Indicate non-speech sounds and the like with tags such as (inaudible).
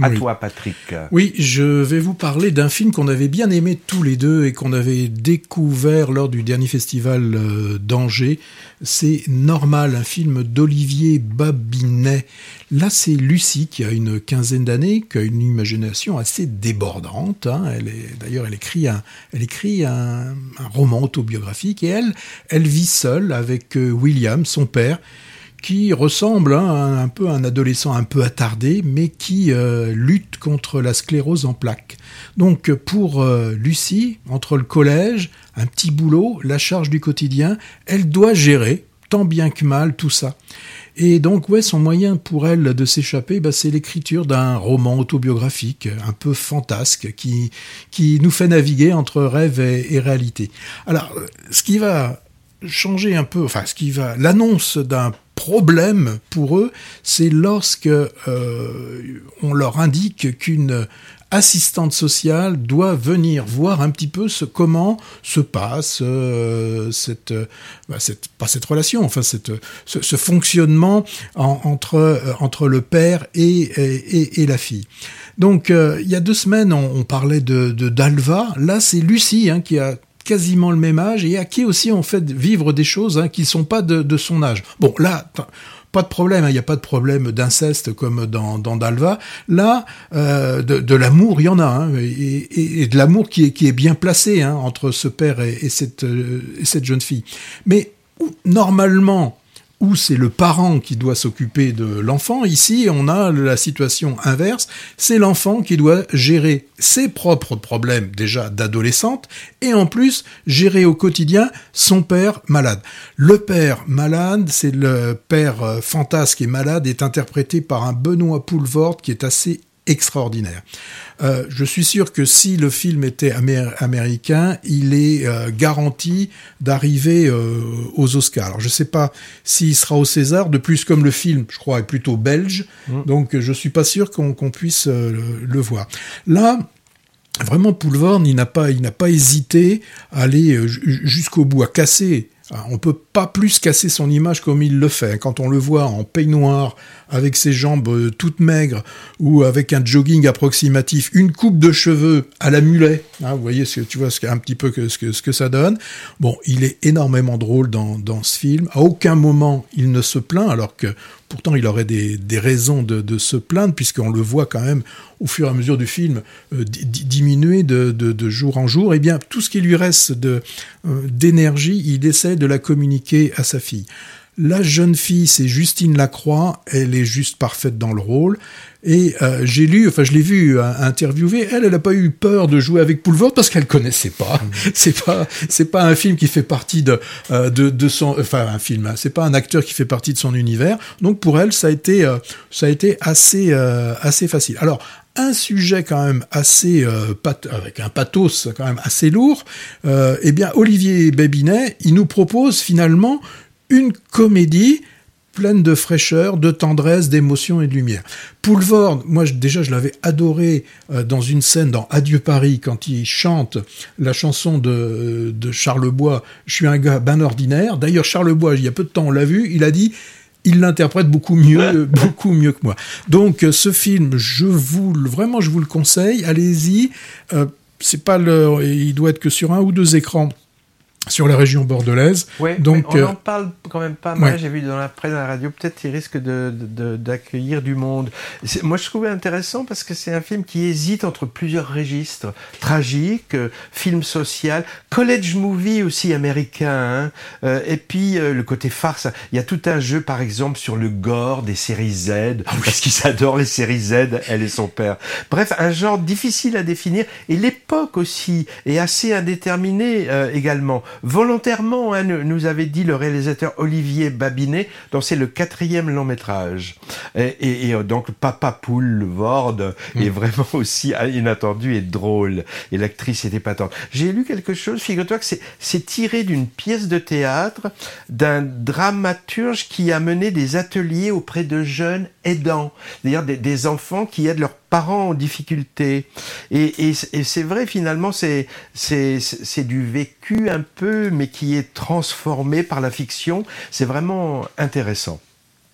À toi, Patrick. Oui, je vais vous parler d'un film qu'on avait bien aimé tous les deux et qu'on avait découvert lors du dernier festival euh, d'Angers. C'est Normal, un film d'Olivier Babinet. Là, c'est Lucie qui a une quinzaine d'années, qui a une imagination assez débordante. Hein. Elle est, d'ailleurs, elle écrit un, elle écrit un, un roman autobiographique et elle, elle vit seule avec euh, William, son père qui ressemble hein, un peu à un adolescent un peu attardé, mais qui euh, lutte contre la sclérose en plaques. Donc pour euh, Lucie, entre le collège, un petit boulot, la charge du quotidien, elle doit gérer, tant bien que mal, tout ça. Et donc, ouais, son moyen pour elle de s'échapper, bah, c'est l'écriture d'un roman autobiographique, un peu fantasque, qui, qui nous fait naviguer entre rêve et, et réalité. Alors, ce qui va changer un peu, enfin, ce qui va, l'annonce d'un problème pour eux, c'est lorsque euh, on leur indique qu'une assistante sociale doit venir voir un petit peu ce comment se passe euh, cette, bah, cette pas cette relation enfin cette ce, fonctionnement en, entre euh, entre le père et et, la fille. Donc euh, il y a deux semaines on, parlait de, de d'Alva. Là c'est Lucie hein, qui a quasiment le même âge et à qui aussi on fait vivre des choses hein, qui ne sont pas de, son âge. Bon, là, pas de problème, hein, il n'y a pas de problème d'inceste comme dans, dans Dalva. Là, euh, de, l'amour, il y en a, hein, et, de l'amour qui est, qui est bien placé hein, entre ce père et, et cette, euh, et cette jeune fille. Mais normalement, où c'est le parent qui doit s'occuper de l'enfant. Ici, on a la situation inverse, c'est l'enfant qui doit gérer ses propres problèmes déjà d'adolescente et en plus gérer au quotidien son père malade. Le père malade, c'est le père euh, fantasque et malade, est interprété par un Benoît Poulvord qui est assez extraordinaire. Euh, je suis sûr que si le film était américain, il est euh, garanti d'arriver euh, aux Oscars. Alors je ne sais pas s'il sera au César. De plus, comme le film, je crois, est plutôt belge, mmh. donc je suis pas sûr qu'on qu puisse le, voir. Là. Vraiment, Poulvorne, il n'a pas, il n'a pas hésité à aller jusqu'au bout, à casser on peut pas plus casser son image comme il le fait. Quand on le voit en peignoir, avec ses jambes euh, toutes maigres, ou avec un jogging approximatif, une coupe de cheveux à la mulet, hein, vous voyez, ce que, tu vois ce un petit peu que, ce que ça donne. Bon, il est énormément drôle dans, dans ce film. À aucun moment il ne se plaint, alors que pourtant il aurait des, raisons de, se plaindre, puisqu'on le voit quand même au fur et à mesure du film euh, diminuer de, jour en jour. Eh bien, tout ce qui lui reste euh, d'énergie, il essaie de la communiquer à sa fille. La jeune fille, c'est Justine Lacroix, elle est juste parfaite dans le rôle. Et euh, j'ai lu, enfin je l'ai vu euh, interviewer, elle, elle n'a pas eu peur de jouer avec Poulvord parce qu'elle connaissait pas. Mmh. (laughs) C'est pas, c'est pas un film qui fait partie de, euh, de, de son, enfin un film, hein, c'est pas un acteur qui fait partie de son univers. Donc pour elle, ça a été, euh, ça a été assez, euh, assez facile. Alors un sujet quand même assez euh, pat avec un pathos quand même assez lourd, euh, eh bien Olivier Bébinet, il nous propose finalement une comédie pleine de fraîcheur, de tendresse, d'émotion et de lumière. Poulvord, moi je, déjà je l'avais adoré euh, dans une scène dans Adieu Paris quand il chante la chanson de, de Charlebois, je suis un gars ben ordinaire. D'ailleurs Charlebois, il y a peu de temps on l'a vu, il a dit il l'interprète beaucoup mieux, (laughs) beaucoup mieux que moi. Donc ce film, je vous vraiment je vous le conseille, allez-y. Euh, c'est pas le, il doit être que sur un ou deux écrans sur la région bordelaise. Ouais, Donc, on euh, en parle quand même pas mal. Ouais. J'ai vu dans la presse, dans la radio, peut-être il risque de, de, d'accueillir du monde. Moi, je trouvais intéressant parce que c'est un film qui hésite entre plusieurs registres tragique, euh, film social, college movie aussi américain, hein, euh, et puis euh, le côté farce. Il y a tout un jeu, par exemple, sur le gore des séries Z, oui. parce qu'ils adorent les séries Z, elle et son père. Bref, un genre difficile à définir et l'époque aussi est assez indéterminée euh, également volontairement, hein, nous avait dit le réalisateur Olivier Babinet, dont c'est le quatrième long métrage. Et, et, et donc Papa Poule Vord mmh. est vraiment (laughs) aussi inattendu et drôle. Et l'actrice était patente. J'ai lu quelque chose, figure-toi que c'est tiré d'une pièce de théâtre d'un dramaturge qui a mené des ateliers auprès de jeunes aidants, c'est-à-dire des, des enfants qui aident leurs parents en difficulté. Et, et, et c'est vrai, finalement, c'est du vécu un peu, mais qui est transformé par la fiction. C'est vraiment intéressant.